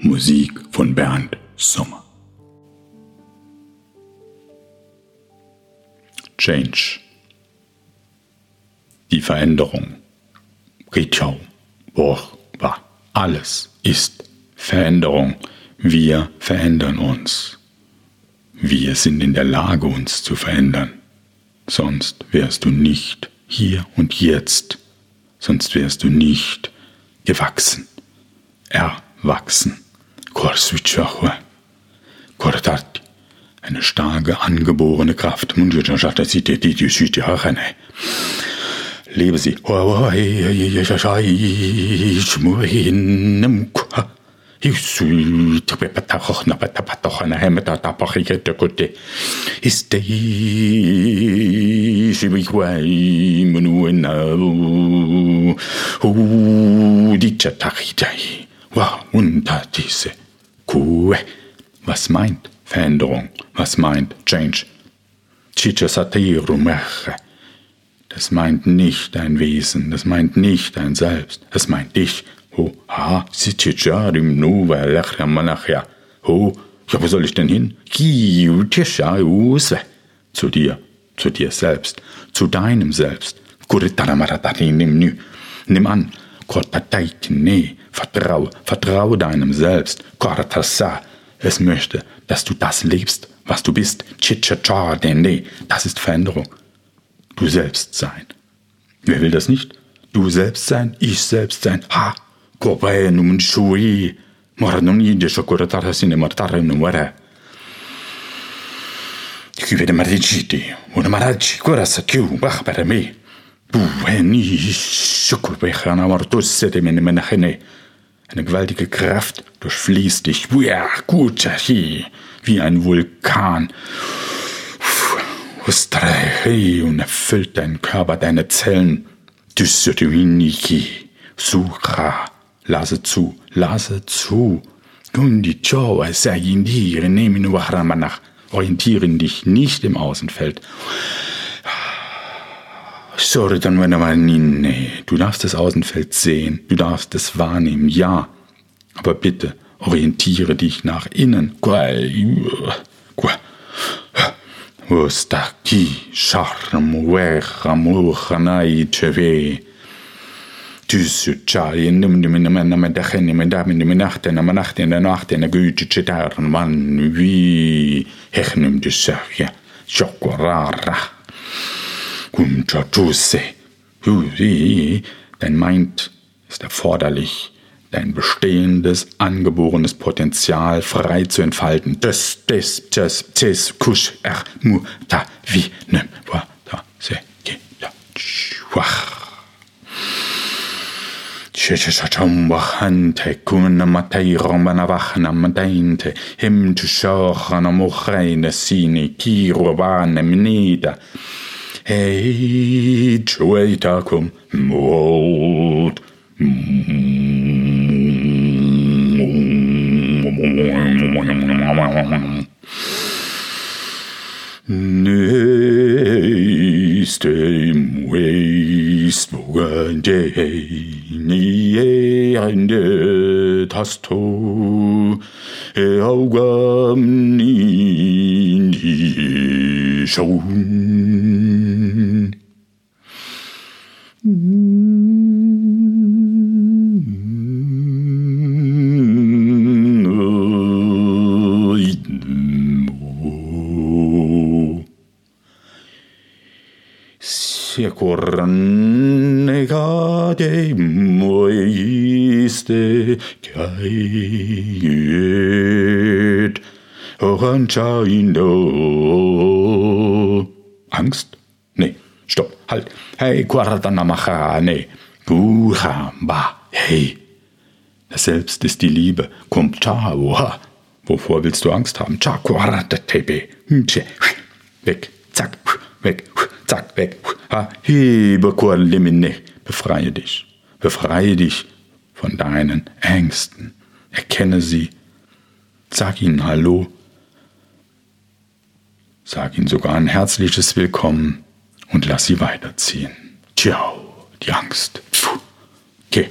Musik von Bernd Sommer. Change. Die Veränderung. Richau. Borchba. Alles ist Veränderung. Wir verändern uns. Wir sind in der Lage, uns zu verändern. Sonst wärst du nicht hier und jetzt. Sonst wärst du nicht gewachsen, erwachsen. Eine starke, angeborene Kraft. Lebe sie. unter diese Kuh. Was meint Veränderung? Was meint Change? Das meint nicht dein Wesen, das meint nicht dein Selbst, das meint dich. Oh, ha, Oh, ja, wo soll ich denn hin? Zu dir, zu dir selbst, zu deinem Selbst. Nimm an, vertraue, vertraue deinem Selbst. Es möchte, dass du das lebst, was du bist. Das ist Veränderung. Du selbst sein. Wer will das nicht? Du selbst sein, ich selbst sein. Ha! Kopai num shui. Moranoni de shokuratara sine martare numere. Chiuvede mariciti. Una maraci, corasa chiu, bach per Eine gewaltige Kraft durchfließt dich. Wie ein Vulkan und erfüllt deinen Körper, deine Zellen. Sucha, lasse zu, lasse zu. Gundi Chowa Sayindire, nehmen nach. Orientieren dich nicht im Außenfeld. Du darfst das Außenfeld sehen, du darfst es wahrnehmen, ja. Aber bitte orientiere dich nach innen. Ustaki sharmuwechamuchanai cheve. Tysytschai nimdiminachte namanachte in der Nacht in der Güte chetarn man wie hechnum de sahya chokorara. Kumchachuse. Dein Mind ist erforderlich dein bestehendes, angeborenes Potenzial frei zu entfalten. Das, das, das, das, kusch, er, mu, da, wie, ne, wa, da, se, ge, da, schwach. Shishashachambahante kuna matai rombana vachna madainte him tu shochana mochreina sini kiro vana minida. Hejtsueitakum mold. Nächstem Weisbogende Nieende Tasto Augam Nindi Schon cornegade moiste kaiet oranchaindo. Angst? Nee, stopp, halt. Hey, Quartanamacha, nee. Guhamba, hey. Das Selbst ist die Liebe. Kommt, Wovor willst du Angst haben? Weg, zack, weg, zack, weg. Befreie dich, befreie dich von deinen Ängsten. Erkenne sie. Sag ihnen Hallo. Sag ihnen sogar ein herzliches Willkommen und lass sie weiterziehen. Ciao, die Angst. Okay.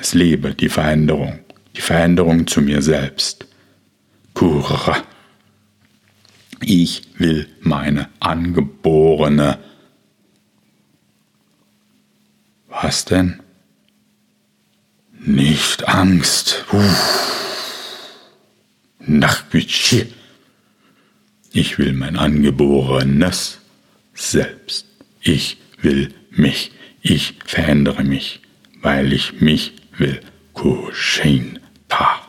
Es lebe die Veränderung, die Veränderung zu mir selbst. Kura. Ich will meine angeborene. Was denn? Nicht Angst. Nachbütschi. Ich will mein angeborenes Selbst. Ich will mich. Ich verändere mich, weil ich mich will. Kushin ta.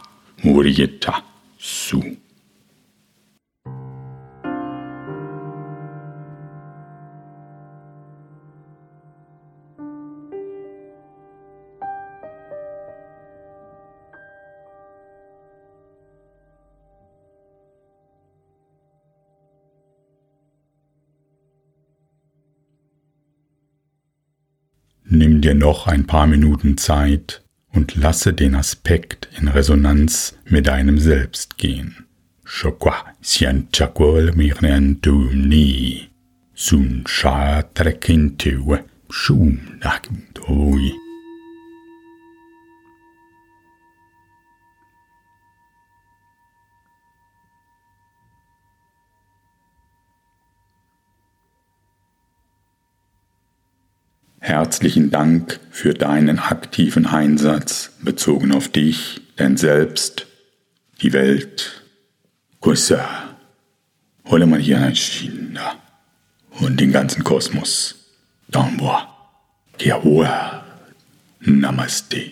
Murieta su. Nimm dir noch ein paar Minuten Zeit und lasse den Aspekt in Resonanz mit deinem Selbst gehen. Sun sha trekintewe shum nakintoi. Herzlichen Dank für deinen aktiven Einsatz bezogen auf dich, dein Selbst, die Welt. Kusa, hole mal hier ein China und den ganzen Kosmos. Damboa, Kiawa, Namaste.